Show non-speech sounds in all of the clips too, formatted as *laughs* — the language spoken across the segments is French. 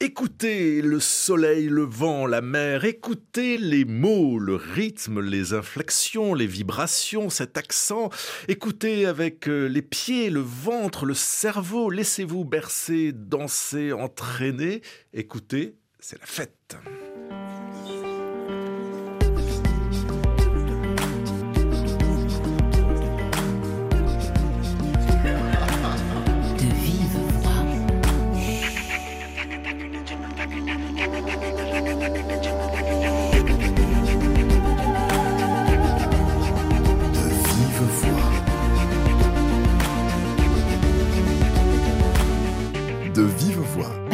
Écoutez le soleil, le vent, la mer, écoutez les mots, le rythme, les inflexions, les vibrations, cet accent. Écoutez avec euh, les pieds, le ventre, le cerveau. Laissez-vous bercer, danser, entraîner. Écoutez, c'est la fête.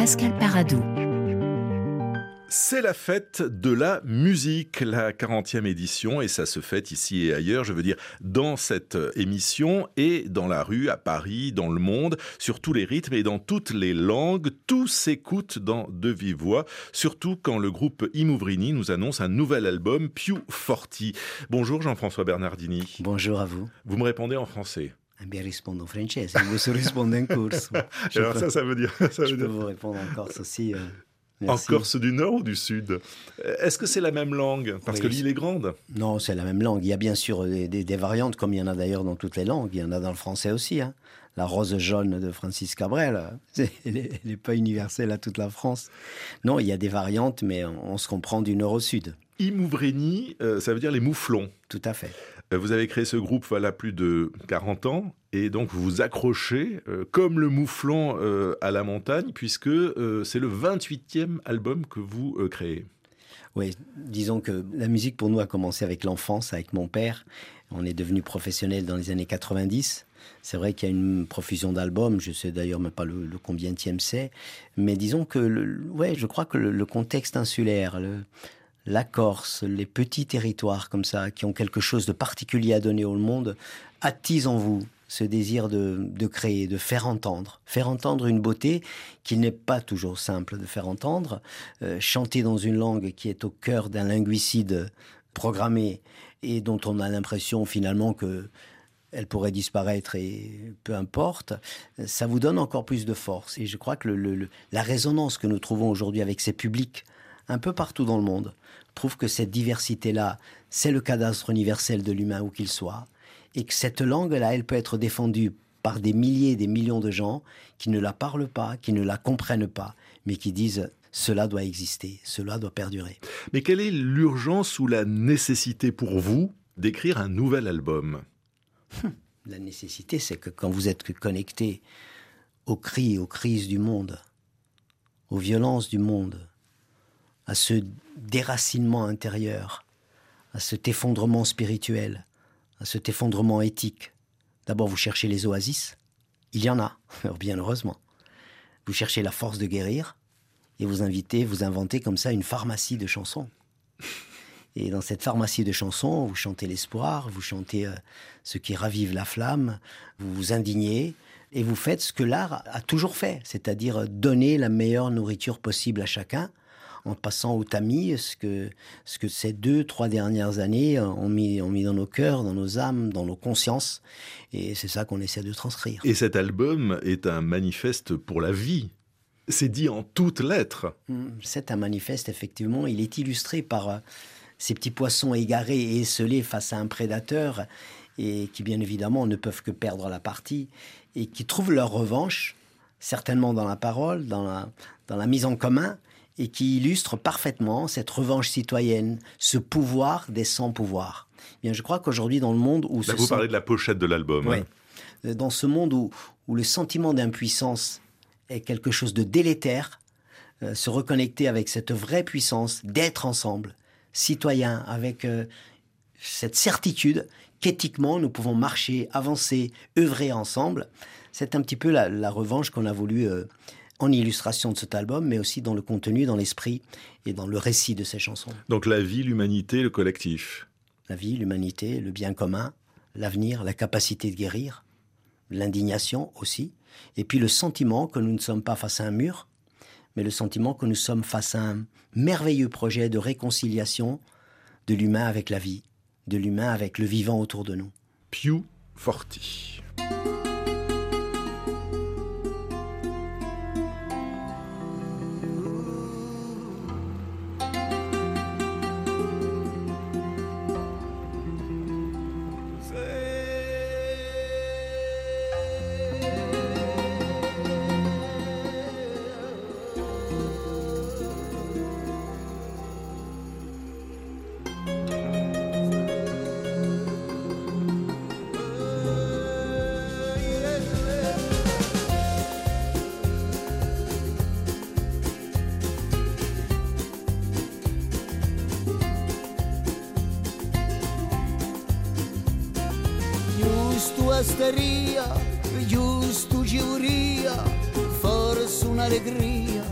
Pascal Paradou. C'est la fête de la musique, la 40e édition, et ça se fête ici et ailleurs, je veux dire, dans cette émission et dans la rue, à Paris, dans le monde, sur tous les rythmes et dans toutes les langues. Tout s'écoute dans De Vive Voix, surtout quand le groupe Imouvrini nous annonce un nouvel album, Più Forti. Bonjour Jean-François Bernardini. Bonjour à vous. Vous me répondez en français. Eh bien, rispondo en français. Vous répondez en corse. *laughs* Alors ça, ça veut dire... Ça je peux vous répondre en corse aussi. Euh, En. Corse du Nord ou du Sud? Est-ce que c'est la même langue? Parce Oui, que l'île est grande. Non, c'est la même langue. Il y a bien sûr des, des- des variantes, comme il y en a d'ailleurs dans toutes les langues. Il y en a dans le français aussi. hein. La rose jaune de Francis Cabrel, euh, *laughs* elle n'est pas universelle à toute la France. Non, il y a des variantes, mais on, on se comprend du nord au sud. Imouvrini, euh, ça veut dire les mouflons. Tout à fait. Euh, Vous avez créé ce groupe voilà plus de 40 ans et donc vous vous accrochez euh, comme le mouflon euh, à la montagne puisque c'est le 28e album que vous créez. Oui, disons que la musique pour nous a commencé avec l'enfance, avec mon père. On est devenu professionnel dans les années 90. C'est vrai qu'il y a une profusion d'albums, je sais d'ailleurs même pas le, le combienième c'est, mais disons que, ouais, je crois que le, le contexte insulaire, le, la Corse, les petits territoires comme ça, qui ont quelque chose de particulier à donner au monde, attisent en vous ce désir de, de créer, de faire entendre, faire entendre une beauté qu'il n'est pas toujours simple de faire entendre, euh, chanter dans une langue qui est au cœur d'un linguicide programmé et dont on a l'impression finalement que elle pourrait disparaître et peu importe, ça vous donne encore plus de force. Et je crois que la résonance que nous trouvons aujourd'hui avec ces publics, un peu partout dans le monde, prouve que cette diversité-là, c'est le cadastre universel de l'humain où qu'il soit, et que cette langue-là, elle peut être défendue par des milliers, des millions de gens qui ne la parlent pas, qui ne la comprennent pas, mais qui disent cela doit exister, cela doit perdurer. Mais quelle est l'urgence ou la nécessité pour vous d'écrire un nouvel album? La nécessité, c'est que quand vous êtes connecté aux cris, aux crises du monde, aux violences du monde, à ce déracinement intérieur, à cet effondrement spirituel, à cet effondrement éthique, d'abord vous cherchez les oasis, il y en a, *laughs* bien heureusement. Vous cherchez la force de guérir, et vous invitez, vous inventez comme ça une pharmacie de chansons. *laughs* Et dans cette pharmacie de chansons, vous chantez l'espoir, vous chantez euh, ce qui ravive la flamme, vous vous indignez, et vous faites ce que l'art a toujours fait, c'est-à-dire donner la meilleure nourriture possible à chacun, en passant au tamis ce que, ce que ces deux, trois dernières années ont mis, ont mis dans nos cœurs, dans nos âmes, dans nos consciences. Et c'est ça qu'on essaie de transcrire. Et cet album est un manifeste pour la vie. C'est dit en toutes lettres. Mm, C'est un manifeste, effectivement. Il est illustré par euh, ces petits poissons égarés et esselés face à un prédateur et qui, bien évidemment, ne peuvent que perdre la partie et qui trouvent leur revanche, certainement dans la parole, dans la, dans la mise en commun, et qui illustre parfaitement cette revanche citoyenne, ce pouvoir des sans-pouvoirs. Bien, je crois qu'aujourd'hui, dans le monde où Là, vous sont- parlez de la pochette de l'album. Ouais. hein. Euh, Dans ce monde où, où le sentiment d'impuissance est quelque chose de délétère, euh, se reconnecter avec cette vraie puissance d'être ensemble, citoyens, avec euh, cette certitude qu'éthiquement nous pouvons marcher, avancer, œuvrer ensemble, c'est un petit peu la, la revanche qu'on a voulu euh, en illustration de cet album, mais aussi dans le contenu, dans l'esprit et dans le récit de ces chansons. Donc la vie, l'humanité, le collectif. La vie, l'humanité, le bien commun, l'avenir, la capacité de guérir, l'indignation aussi, et puis le sentiment que nous ne sommes pas face à un mur, mais le sentiment que nous sommes face à un merveilleux projet de réconciliation de l'humain avec la vie, de l'humain avec le vivant autour de nous. Più Forti. Giusto asteria, giusto giuria, forse un'allegria,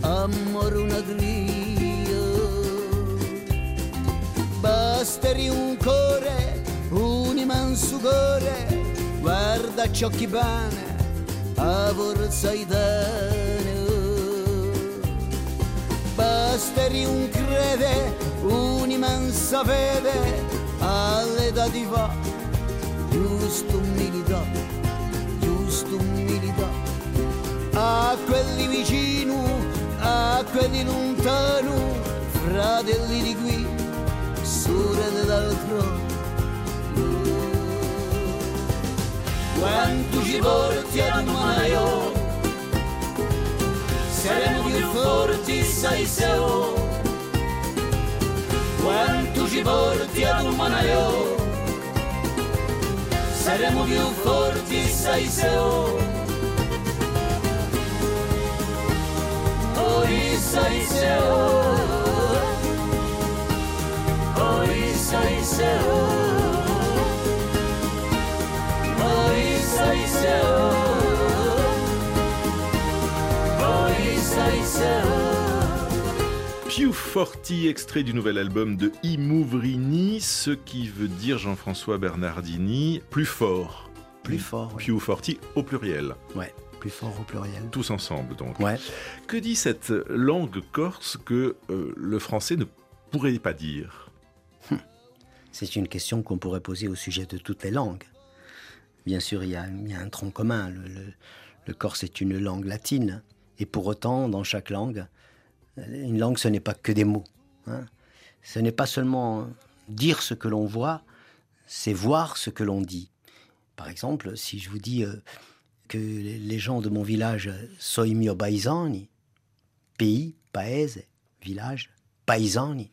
amore una glia. Basteri un cuore, un immenso cuore, guarda ciò che bene, a forza idane. Basteri un crede, un'immensa fede, all'età di va, giusto umilità, giusto umilità, a quelli vicino, a quelli lontano, fratelli di qui, sorelle d'altro. Quanto ci porti ad manaio, saremo più forti, sai se oh. Quanto ci porti ad un Serę mówił Fortisa Iseo Orisa Iseo Orisa Iseo Orisa Iseo Orisa Iseo Q40, extrait du nouvel album de Imouvrini, ce qui veut dire Jean-François Bernardini, plus fort. Plus fort. Ouais. Q40 au pluriel. Ouais plus fort au pluriel. Tous ensemble, donc. Ouais. Que dit cette langue corse que euh, le français ne pourrait pas dire? Hum. C'est une question qu'on pourrait poser au sujet de toutes les langues. Bien sûr, il y a, un tronc commun. Le, corse est une langue latine. Et pour autant, dans chaque langue, une langue, ce n'est pas que des mots. Hein. Ce n'est pas seulement dire ce que l'on voit, c'est voir ce que l'on dit. Par exemple, si je vous dis euh, que les gens de mon village, soy mio pays, paese, village, paesani,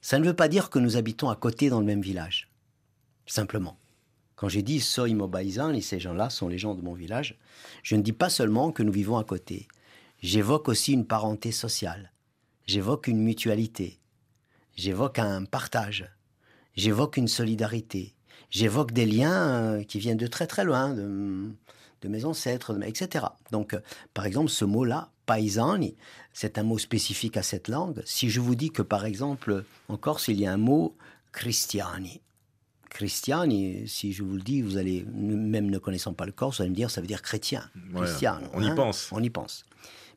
ça ne veut pas dire que nous habitons à côté dans le même village. Simplement. Quand j'ai dit soy mio ces gens-là sont les gens de mon village, je ne dis pas seulement que nous vivons à côté. J'évoque aussi une parenté sociale. J'évoque une mutualité. J'évoque un partage. J'évoque une solidarité. J'évoque des liens qui viennent de très très loin, de, de mes ancêtres, etc. Donc, par exemple, ce mot-là, paisani, c'est un mot spécifique à cette langue. Si je vous dis que, par exemple, en Corse, il y a un mot cristiani. Cristiani, si je vous le dis, vous allez, même ne connaissant pas le corse, vous allez me dire, ça veut dire chrétien. Ouais, Cristiano, on y hein. pense. On y pense.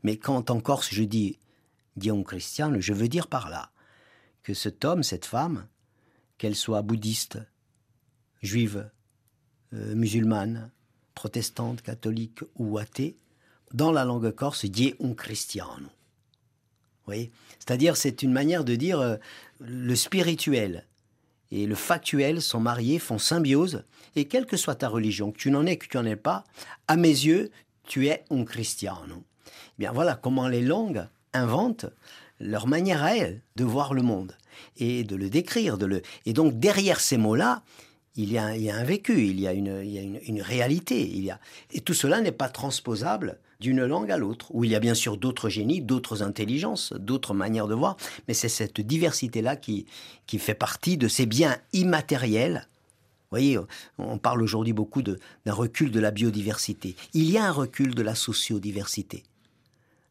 Mais quand en Corse je dis Dion Christian, je veux dire par là que cet homme, cette femme, qu'elle soit bouddhiste, juive, euh, musulmane, protestante, catholique ou athée, dans la langue corse, cristiano. Vous voyez? C'est-à-dire, c'est une manière de dire euh, le spirituel et le factuel sont mariés, font symbiose, et quelle que soit ta religion, que tu n'en aies, que tu n'en aies pas, à mes yeux, tu es un cristiano. Bien voilà comment les langues inventent leur manière à elles de voir le monde et de le décrire. Et donc derrière ces mots-là, il y, a un, vécu, il y a, une réalité. Il y a... Et tout cela n'est pas transposable d'une langue à l'autre, où il y a bien sûr d'autres génies, d'autres intelligences, d'autres manières de voir, mais c'est cette diversité-là qui, qui fait partie de ces biens immatériels vous voyez, on parle aujourd'hui beaucoup d'un recul de la biodiversité. Il y a un recul de la sociodiversité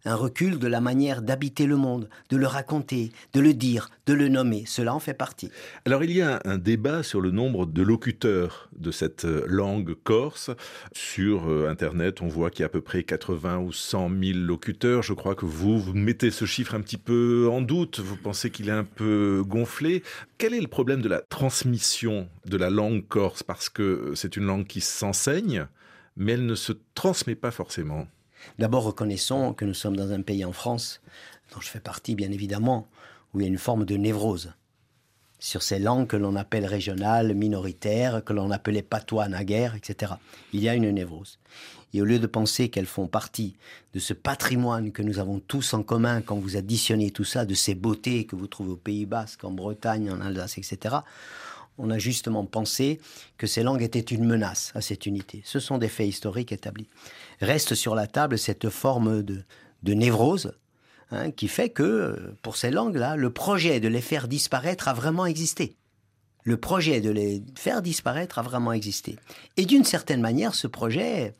un recul de la manière d'habiter le monde, de le raconter, de le dire, de le nommer. Cela en fait partie. Alors il y a un débat sur le nombre de locuteurs de cette langue corse. Sur euh, Internet, on voit qu'il y a à peu près 80 ou 100 000 locuteurs. Je crois que vous, vous mettez ce chiffre un petit peu en doute. Vous pensez qu'il est un peu gonflé. Quel est le problème de la transmission de la langue corse? Parce que c'est une langue qui s'enseigne, mais elle ne se transmet pas forcément. D'abord, reconnaissons que nous sommes dans un pays en France, dont je fais partie bien évidemment, où il y a une forme de névrose sur ces langues que l'on appelle régionales, minoritaires, que l'on appelait patois naguère, etc. Il y a une névrose. Et au lieu de penser qu'elles font partie de ce patrimoine que nous avons tous en commun quand vous additionnez tout ça, de ces beautés que vous trouvez au Pays Basque, en Bretagne, en Alsace, etc., on a justement pensé que ces langues étaient une menace à cette unité. Ce sont des faits historiques établis. Reste sur la table cette forme de, de névrose hein, qui fait que, pour ces langues-là, le projet de les faire disparaître a vraiment existé. Le projet de les faire disparaître a vraiment existé. Et d'une certaine manière, ce projet,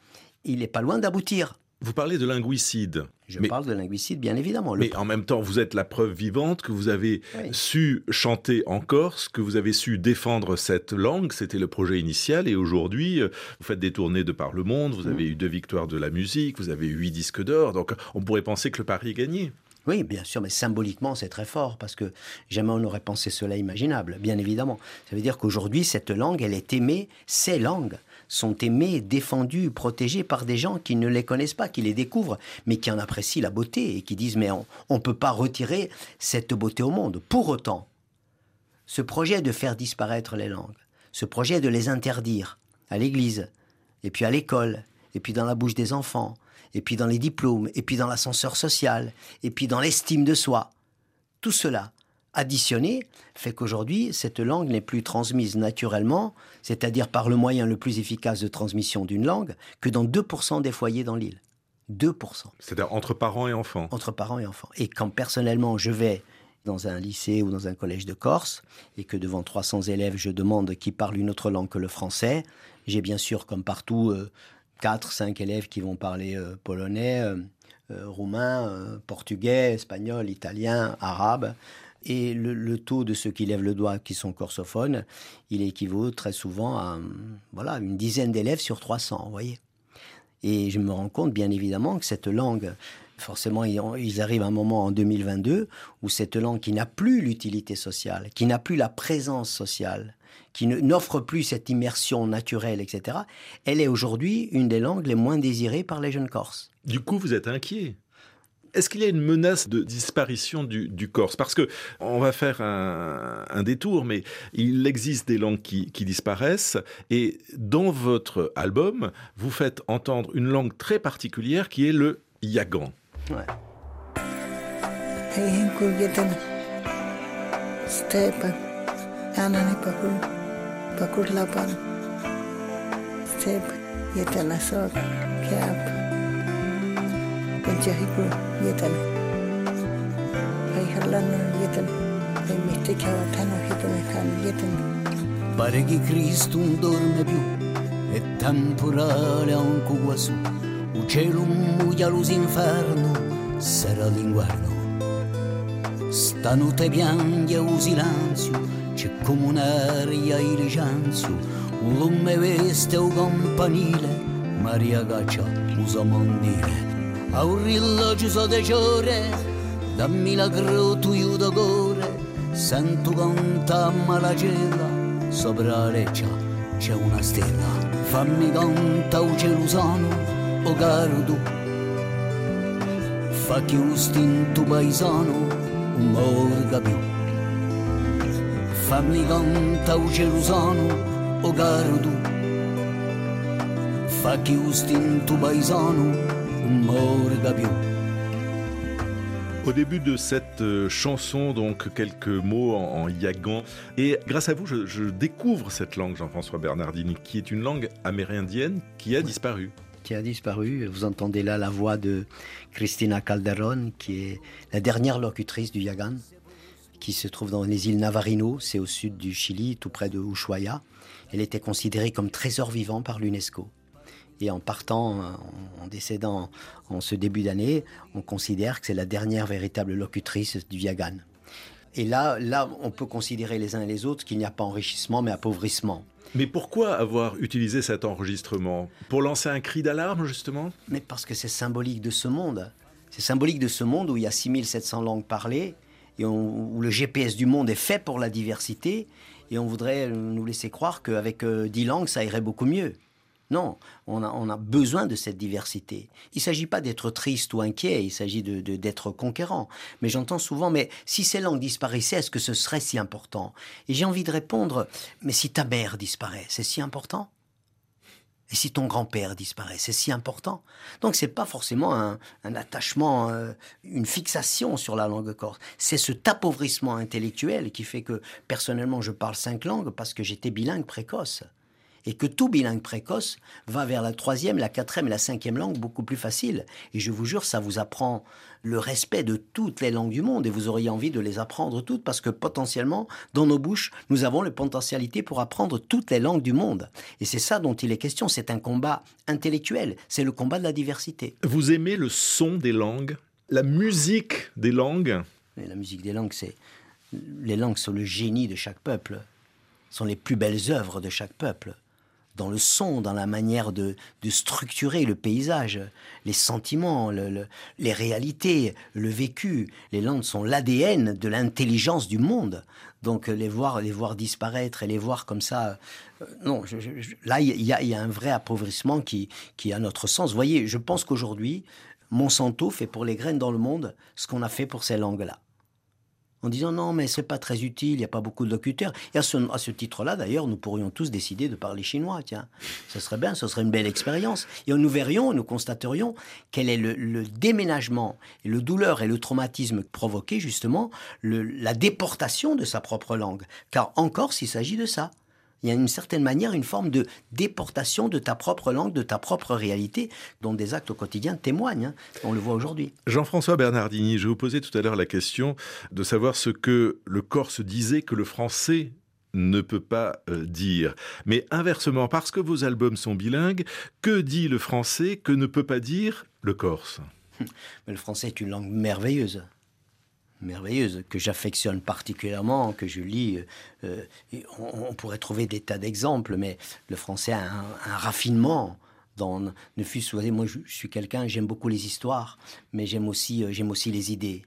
il n'est pas loin d'aboutir. Vous parlez de linguicide. Je parle de linguicide, bien évidemment. Mais en même temps, vous êtes la preuve vivante que vous avez su chanter en Corse, que vous avez su défendre cette langue. C'était le projet initial. Et aujourd'hui, euh, vous faites des tournées de par le monde. Vous avez mm. eu deux victoires de la musique. Vous avez eu huit disques d'or. Donc, on pourrait penser que le pari est gagné. Oui, bien sûr, mais symboliquement, c'est très fort parce que jamais on n'aurait pensé cela imaginable, bien évidemment. Ça veut dire qu'aujourd'hui, cette langue, elle est aimée, ces langues sont aimées, défendues, protégées par des gens qui ne les connaissent pas, qui les découvrent, mais qui en apprécient la beauté et qui disent mais on ne peut pas retirer cette beauté au monde. Pour autant, ce projet de faire disparaître les langues, ce projet de les interdire à l'église, et puis à l'école, et puis dans la bouche des enfants, et puis dans les diplômes, et puis dans l'ascenseur social, et puis dans l'estime de soi. Tout cela, additionné, fait qu'aujourd'hui, cette langue n'est plus transmise naturellement, c'est-à-dire par le moyen le plus efficace de transmission d'une langue, que dans 2% des foyers dans l'île. 2%. C'est-à-dire entre parents et enfants Entre parents et enfants. Et quand personnellement je vais dans un lycée ou dans un collège de Corse, et que devant 300 élèves, je demande qui parle une autre langue que le français, j'ai bien sûr, comme partout, euh, 4, 5 élèves qui vont parler euh, polonais, euh, euh, roumain, portugais, espagnol, italien, arabe. Et le, taux de ceux qui lèvent le doigt, qui sont corsophones, il équivaut très souvent à voilà, une dizaine d'élèves sur 300, vous voyez. Et je me rends compte, bien évidemment, que cette langue, forcément, ils arrivent à un moment en 2022 où cette langue qui n'a plus l'utilité sociale, qui n'a plus la présence sociale, qui n'offre plus cette immersion naturelle, etc., elle est aujourd'hui une des langues les moins désirées par les jeunes Corses. Du coup, vous êtes inquiet est-ce qu'il y a une menace de disparition du, Corse? Parce que on va faire un, détour, mais il existe des langues qui, disparaissent. Et dans votre album, vous faites entendre une langue très particulière qui est le yagan. Pencahiku yetan ay harlana yetan ay miste kawatana hitana kan yetan Pare che Cristo non dorme più, è temporale anche quassù. Il cielo muia l'inferno, sarà l'inguardo. Stanotte piange il silenzio, c'è come un'aria irisenzio, un lume veste o campanile, Maria caccia usa mondile a un rilogio so deciore, da milagro tu io d'ogore, sento cantamma la gela, sopra la reccia c'è una stella, fammi conta un gelusano, o oh caro tu, fa che un stinto paesano, un morga più. Fammi conta un gelusano, o oh caro tu, fa che un stinto paesano, Au début de cette euh, chanson, donc quelques mots en, yagan. Et grâce à vous, je, je découvre cette langue, Jean-François Bernardini, qui est une langue amérindienne qui a disparu qui a disparu. Vous entendez là la voix de Cristina Calderon, qui est la dernière locutrice du Yagan qui se trouve dans les îles Navarino, c'est au sud du Chili, tout près de Ushuaia. Elle était considérée comme trésor vivant par l'UNESCO. Et en partant, en décédant en ce début d'année, on considère que c'est la dernière véritable locutrice du Yagan. Et là, là, on peut considérer les uns et les autres qu'il n'y a pas enrichissement, mais appauvrissement. Mais pourquoi avoir utilisé cet enregistrement? Pour lancer un cri d'alarme, justement? Mais parce que c'est symbolique de ce monde. C'est symbolique de ce monde où il y a 6700 langues parlées et où le GPS du monde est fait pour la diversité, et on voudrait nous laisser croire qu'avec euh, dix langues, ça irait beaucoup mieux. Non, on a, besoin de cette diversité. Il ne s'agit pas d'être triste ou inquiet, il s'agit d'être conquérant. Mais j'entends souvent, mais si ces langues disparaissaient, est-ce que ce serait si important? Et j'ai envie de répondre, mais si ta mère disparaît, c'est si important? Et si ton grand-père disparaît, c'est si important? Donc c'est pas forcément un, attachement, euh, une fixation sur la langue corse. C'est ce appauvrissement intellectuel qui fait que personnellement je parle cinq langues parce que j'étais bilingue précoce. Et que tout bilingue précoce va vers la troisième, la quatrième et la cinquième langue beaucoup plus facile. Et je vous jure, ça vous apprend le respect de toutes les langues du monde et vous auriez envie de les apprendre toutes parce que potentiellement, dans nos bouches, nous avons la potentialité pour apprendre toutes les langues du monde. Et c'est ça dont il est question. C'est un combat intellectuel. C'est le combat de la diversité. Vous aimez le son des langues? La musique des langues? La musique des langues, c'est. Les langues sont le génie de chaque peuple, sont les plus belles œuvres de chaque peuple dans le son, dans la manière de, structurer le paysage, les sentiments, les réalités, le vécu. Les langues sont l'ADN de l'intelligence du monde. Donc les voir, les voir disparaître et les voir comme ça, euh, non, là il y, a un vrai appauvrissement qui, qui, à notre sens. Vous voyez, je pense qu'aujourd'hui, Monsanto fait pour les graines dans le monde ce qu'on a fait pour ces langues-là en disant non, mais c'est pas très utile, il n'y a pas beaucoup de locuteurs. Et à ce, titre-là, d'ailleurs, nous pourrions tous décider de parler chinois, tiens. Ce serait bien, ce serait une belle expérience. Et nous verrions, nous constaterions quel est le, déménagement, et le douleur et le traumatisme provoqué, justement, la déportation de sa propre langue. Car encore, s'il s'agit de ça il y a une certaine manière une forme de déportation de ta propre langue, de ta propre réalité, dont des actes au quotidien témoignent. Hein. On le voit aujourd'hui. Jean-François Bernardini, je vous posais tout à l'heure la question de savoir ce que le Corse disait que le français ne peut pas euh, dire. Mais inversement, parce que vos albums sont bilingues, que dit le français que ne peut pas dire le Corse? *laughs* Le français est une langue merveilleuse merveilleuse, que j'affectionne particulièrement, que je lis. Euh, on, pourrait trouver des tas d'exemples, mais le français a un, raffinement. Dans, ne fût moi je, suis quelqu'un, j'aime beaucoup les histoires, mais j'aime aussi, euh, j'aime aussi les idées.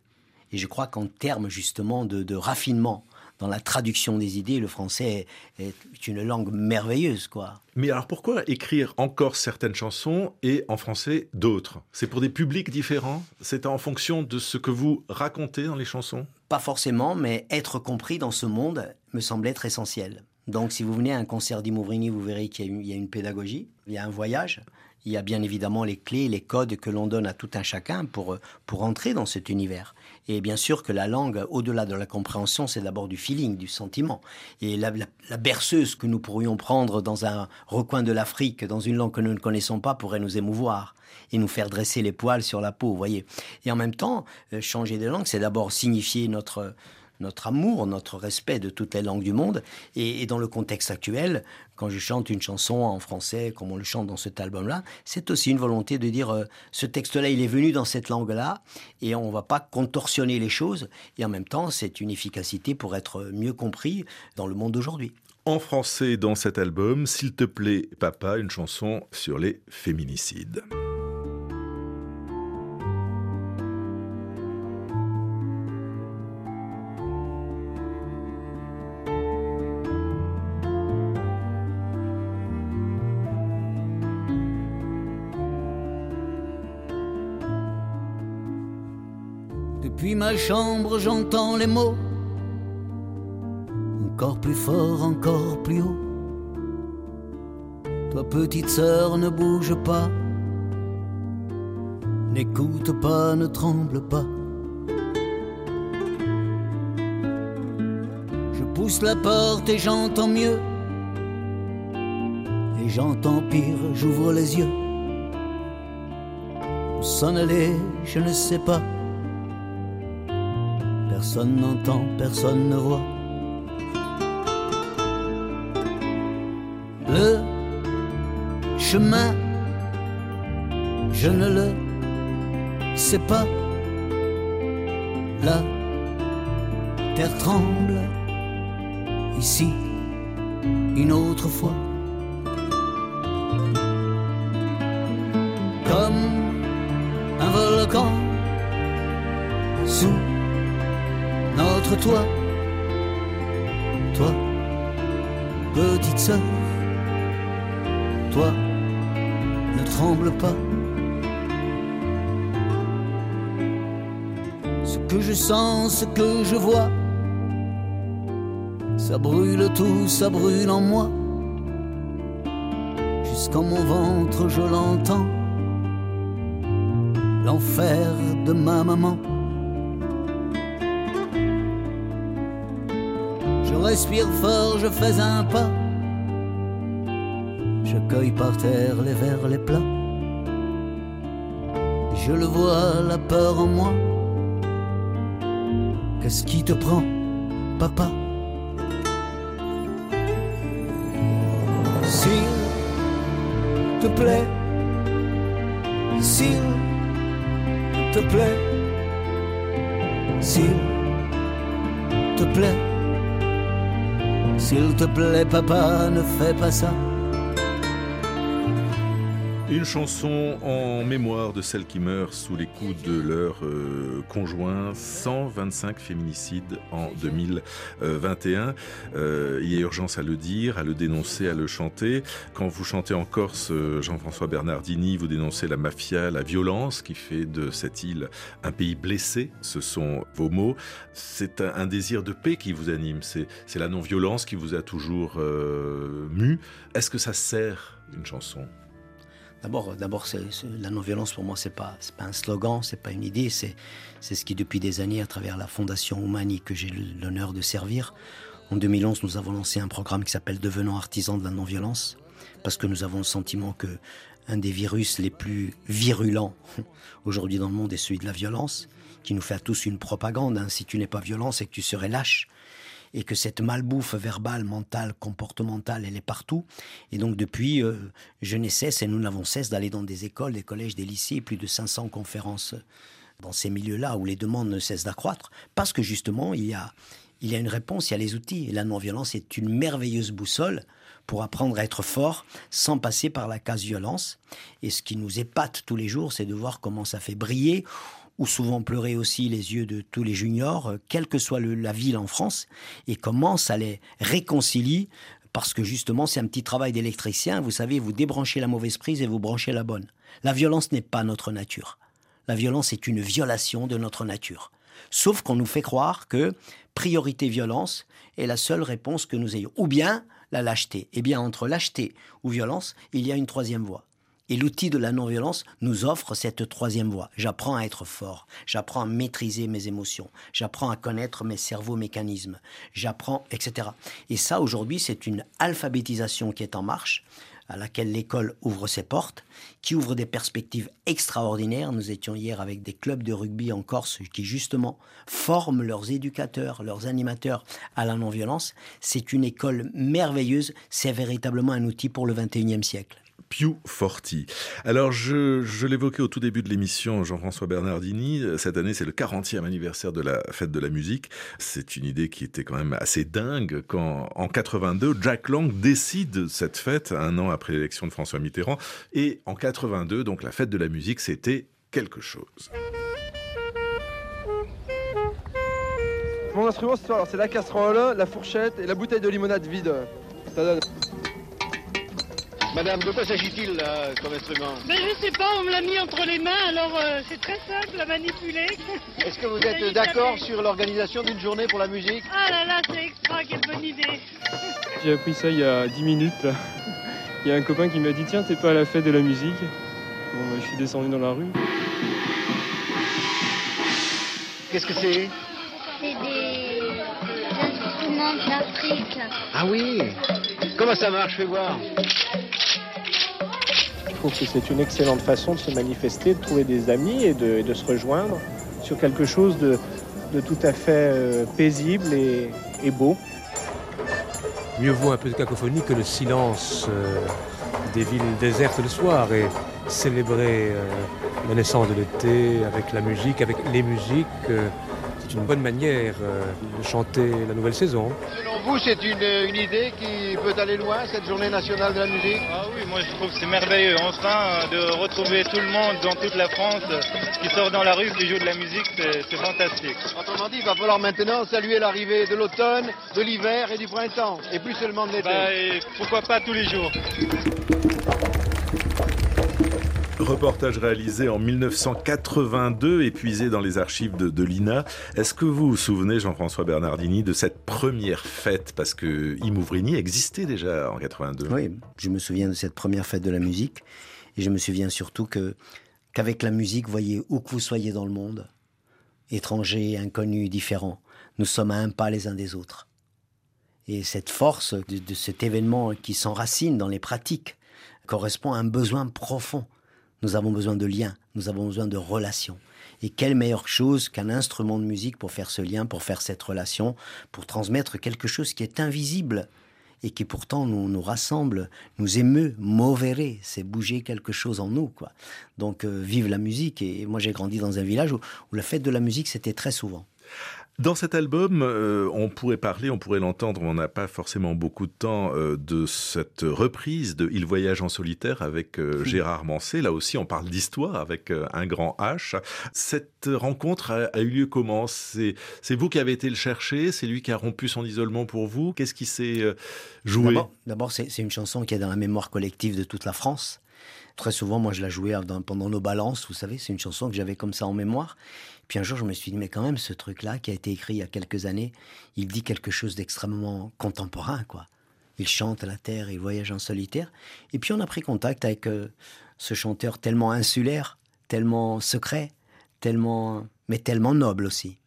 Et je crois qu'en termes justement de raffinement, dans la traduction des idées, le français est une langue merveilleuse, quoi. Mais alors pourquoi écrire encore certaines chansons et en français d'autres? C'est pour des publics différents? C'est en fonction de ce que vous racontez dans les chansons? Pas forcément, mais être compris dans ce monde me semble être essentiel. Donc si vous venez à un concert d'Imouvrini, vous verrez qu'il y, a une pédagogie, il y a un voyage, il y a bien évidemment les clés, les codes que l'on donne à tout un chacun pour, pour entrer dans cet univers. Et bien sûr que la langue, au-delà de la compréhension, c'est d'abord du feeling, du sentiment. Et la, berceuse que nous pourrions prendre dans un recoin de l'Afrique, dans une langue que nous ne connaissons pas, pourrait nous émouvoir et nous faire dresser les poils sur la peau, vous voyez. Et en même temps, euh, changer de langue, c'est d'abord signifier notre notre amour, notre respect de toutes les langues du monde. Et, dans le contexte actuel, quand je chante une chanson en français, comme on le chante dans cet album-là, c'est aussi une volonté de dire euh, ce texte-là, il est venu dans cette langue-là, et on ne va pas contorsionner les choses. Et en même temps, c'est une efficacité pour être mieux compris dans le monde d'aujourd'hui. En français, dans cet album, S'il te plaît, papa, une chanson sur les féminicides. Ma chambre, j'entends les mots. Encore plus fort, encore plus haut. Toi, petite sœur, ne bouge pas. N'écoute pas, ne tremble pas. Je pousse la porte et j'entends mieux. Et j'entends pire, j'ouvre les yeux. Où s'en aller, je ne sais pas. Personne n'entend, personne ne voit. Le chemin, je ne le sais pas. La terre tremble, ici, une autre fois. Toi, toi, petite sœur, toi, ne tremble pas. Ce que je sens, ce que je vois, ça brûle tout, ça brûle en moi. Jusqu'en mon ventre, je l'entends, l'enfer de ma maman. Respire fort, je fais un pas. cueille par terre les verres, les plats. Je le vois, la peur en moi. Qu'est-ce qui te prend, papa? S'il te plaît, s'il te plaît, s'il te plaît, s'il te plaît, papa, ne fais pas ça. Une chanson en mémoire de celles qui meurent sous les coups de leurs euh, conjoints. 125 féminicides en 2021. Euh, il y a urgence à le dire, à le dénoncer, à le chanter. Quand vous chantez en Corse, euh, Jean-François Bernardini, vous dénoncez la mafia, la violence qui fait de cette île un pays blessé. Ce sont vos mots. C'est un, un désir de paix qui vous anime. C'est la non-violence qui vous a toujours mu. Est-ce que ça sert une chanson? D'abord, d'abord, la non-violence pour moi, c'est pas, pas un slogan, c'est pas une idée, c'est, c'est ce qui depuis des années, à travers la fondation Oumani que j'ai l'honneur de servir, en 2011, nous avons lancé un programme qui s'appelle Devenant artisan de la non-violence, parce que nous avons le sentiment que un des virus les plus virulents *laughs* aujourd'hui dans le monde est celui de la violence, qui nous fait à tous une propagande. Hein. Si tu n'es pas violent, c'est que tu serais lâche et que cette malbouffe verbale, mentale, comportementale, elle est partout. Et donc depuis, euh, je n'ai cesse et nous n'avons cesse d'aller dans des écoles, des collèges, des lycées, plus de 500 conférences dans ces milieux-là où les demandes ne cessent d'accroître, parce que justement, il y a, il y a une réponse, il y a les outils. Et la non-violence est une merveilleuse boussole pour apprendre à être fort sans passer par la case-violence. Et ce qui nous épate tous les jours, c'est de voir comment ça fait briller ou souvent pleurer aussi les yeux de tous les juniors, euh, quelle que soit la ville en France, et comment ça les réconcilie parce que justement, c'est un petit travail d'électricien. Vous savez, vous débranchez la mauvaise prise et vous branchez la bonne. La violence n'est pas notre nature. La violence est une violation de notre nature. Sauf qu'on nous fait croire que priorité violence est la seule réponse que nous ayons. Ou bien la lâcheté. Eh bien, entre lâcheté ou violence, il y a une troisième voie. Et l'outil de la non-violence nous offre cette troisième voie. J'apprends à être fort, j'apprends à maîtriser mes émotions, j'apprends à connaître mes cerveaux mécanismes, j'apprends, etc. Et ça, aujourd'hui, c'est une alphabétisation qui est en marche, à laquelle l'école ouvre ses portes, qui ouvre des perspectives extraordinaires. Nous étions hier avec des clubs de rugby en Corse qui, justement, forment leurs éducateurs, leurs animateurs à la non-violence. C'est une école merveilleuse, c'est véritablement un outil pour le 21e siècle. Piu Forti. Alors, je, l'évoquais au tout début de l'émission, Jean-François Bernardini. Cette année, c'est le 40e anniversaire de la fête de la musique. C'est une idée qui était quand même assez dingue quand, en 82, Jack Lang décide cette fête, un an après l'élection de François Mitterrand. Et en 82, donc, la fête de la musique, c'était quelque chose. Mon instrument, c'est la casserole, la fourchette et la bouteille de limonade vide. Ça donne. Madame, de quoi s'agit-il là comme instrument ben, Je sais pas, on me l'a mis entre les mains, alors euh, c'est très simple à manipuler. Est-ce que vous êtes d'accord sur l'organisation d'une journée pour la musique Ah là là, c'est extra, quelle bonne idée *laughs* J'ai appris ça il y a 10 minutes. Il y a un copain qui m'a dit Tiens, t'es pas à la fête de la musique Bon, bah, je suis descendu dans la rue. Qu'est-ce que c'est C'est des instruments d'Afrique. Ah oui Comment ça marche? Fais voir trouve que c'est une excellente façon de se manifester, de trouver des amis et de, se rejoindre sur quelque chose de, tout à fait euh, paisible et, beau. Mieux vaut un peu de cacophonie que le silence euh, des villes désertes le soir et célébrer euh, la naissance de l'été avec la musique, avec les musiques une bonne manière euh, de chanter la nouvelle saison. Selon vous, c'est une, idée qui peut aller loin, cette journée nationale de la musique? Ah oui, moi je trouve que c'est merveilleux. Enfin, de retrouver tout le monde dans toute la France qui sort dans la rue, qui joue de la musique, c'est fantastique. Autrement dit, il va falloir maintenant saluer l'arrivée de l'automne, de l'hiver et du printemps, et plus seulement de l'été. Bah, pourquoi pas tous les jours Reportage réalisé en 1982, épuisé dans les archives de, l'INA. Est-ce que vous vous souvenez, Jean-François Bernardini, de cette première fête? Parce que Imouvrini existait déjà en 82. Oui, je me souviens de cette première fête de la musique. Et je me souviens surtout que qu'avec la musique, voyez, où que vous soyez dans le monde, étrangers, inconnus, différents, nous sommes à un pas les uns des autres. Et cette force de cet événement qui s'enracine dans les pratiques correspond à un besoin profond. Nous avons besoin de liens, nous avons besoin de relations. Et quelle meilleure chose qu'un instrument de musique pour faire ce lien, pour faire cette relation, pour transmettre quelque chose qui est invisible et qui pourtant nous, nous rassemble, nous émeut, movere, c'est bouger quelque chose en nous. quoi. Donc euh, vive la musique. Et moi j'ai grandi dans un village où la fête de la musique c'était très souvent. Dans cet album, euh, on pourrait parler, on pourrait l'entendre, on n'a pas forcément beaucoup de temps euh, de cette reprise de Il voyage en solitaire avec euh, Gérard Manset. Là aussi, on parle d'histoire avec un grand H. Cette rencontre a, eu lieu comment? C'est vous qui avez été le chercher? C'est lui qui a rompu son isolement pour vous? Qu'est-ce qui s'est joué? D'abord, c'est une chanson qui est dans la mémoire collective de toute la France. Très souvent, moi, je la jouais pendant nos balances, vous savez, c'est une chanson que j'avais comme ça en mémoire. Puis un jour, je me suis dit, mais quand même, ce truc-là, qui a été écrit il y a quelques années, il dit quelque chose d'extrêmement contemporain, quoi. Il chante à la terre, il voyage en solitaire. Et puis on a pris contact avec euh, ce chanteur tellement insulaire, tellement secret, tellement, mais tellement noble aussi.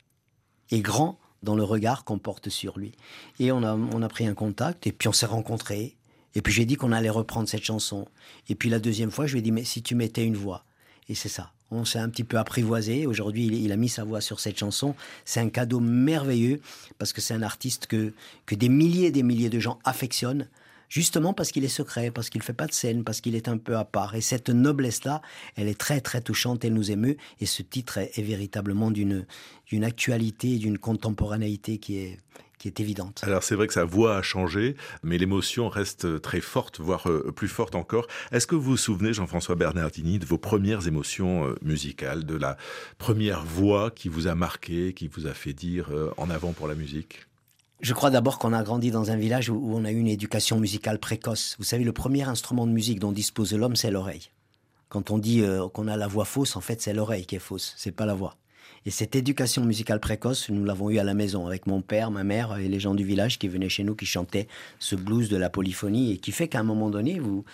Et grand dans le regard qu'on porte sur lui. Et on a, on a pris un contact, et puis on s'est rencontrés. Et puis j'ai dit qu'on allait reprendre cette chanson. Et puis la deuxième fois, je lui ai dit, mais si tu mettais une voix. Et c'est ça. On s'est un petit peu apprivoisé. Aujourd'hui, il, a mis sa voix sur cette chanson. C'est un cadeau merveilleux parce que c'est un artiste que, que des milliers et des milliers de gens affectionnent. Justement parce qu'il est secret, parce qu'il ne fait pas de scène, parce qu'il est un peu à part. Et cette noblesse-là, elle est très très touchante, elle nous émeut. Et ce titre est, est véritablement d'une actualité, d'une contemporanéité qui est, qui est évidente. Alors c'est vrai que sa voix a changé, mais l'émotion reste très forte, voire euh, plus forte encore. Est-ce que vous vous souvenez, Jean-François Bernardini, de vos premières émotions euh, musicales, de la première voix qui vous a marqué, qui vous a fait dire euh, en avant pour la musique? Je crois d'abord qu'on a grandi dans un village où on a eu une éducation musicale précoce. Vous savez, le premier instrument de musique dont dispose l'homme, c'est l'oreille. Quand on dit qu'on a la voix fausse, en fait, c'est l'oreille qui est fausse, c'est pas la voix. Et cette éducation musicale précoce, nous l'avons eue à la maison avec mon père, ma mère et les gens du village qui venaient chez nous, qui chantaient ce blues de la polyphonie et qui fait qu'à un moment donné, vous,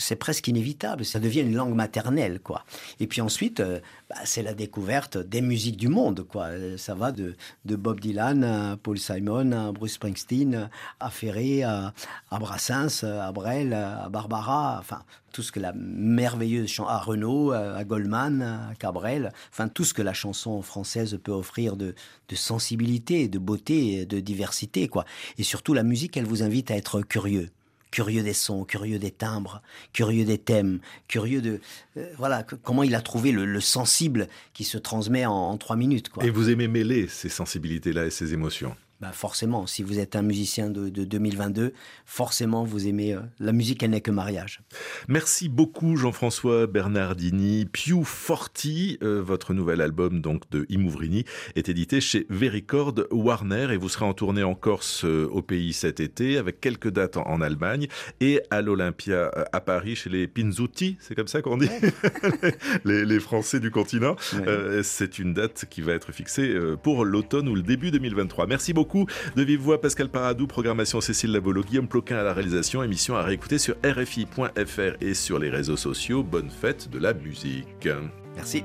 c'est presque inévitable. Ça devient une langue maternelle, quoi. Et puis ensuite, euh, bah, c'est la découverte des musiques du monde, quoi. Euh, ça va de, Bob Dylan à Paul Simon, à Bruce Springsteen, à Ferré, à, Brassens, à Brel, à Barbara, enfin, tout ce que la merveilleuse chanson, à Renaud, à Goldman, à Cabrel, enfin, tout ce que la chanson française peut offrir de, de sensibilité, de beauté, de diversité, quoi. Et surtout, la musique, elle vous invite à être curieux curieux des sons, curieux des timbres, curieux des thèmes, curieux de euh, voilà comment il a trouvé le, sensible qui se transmet en, trois minutes. Quoi. Et vous aimez mêler ces sensibilités-là et ces émotions? Bah forcément, si vous êtes un musicien de, 2022, forcément vous aimez euh, la musique, elle n'est que mariage. Merci beaucoup Jean-François Bernardini. Più Forti, euh, votre nouvel album donc de Imouvrini, est édité chez Vericord Warner et vous serez en tournée en Corse euh, au pays cet été avec quelques dates en, Allemagne et à l'Olympia à Paris chez les Pinzuti, c'est comme ça qu'on dit, *laughs* les, Français du continent. c'est une date qui va être fixée pour l'automne ou le début 2023. Merci beaucoup de vive voix, Pascal Paradou, programmation Cécile Lavolo, Guillaume Ploquin à la réalisation, émission à réécouter sur rfi.fr et sur les réseaux sociaux. Bonne fête de la musique. Merci.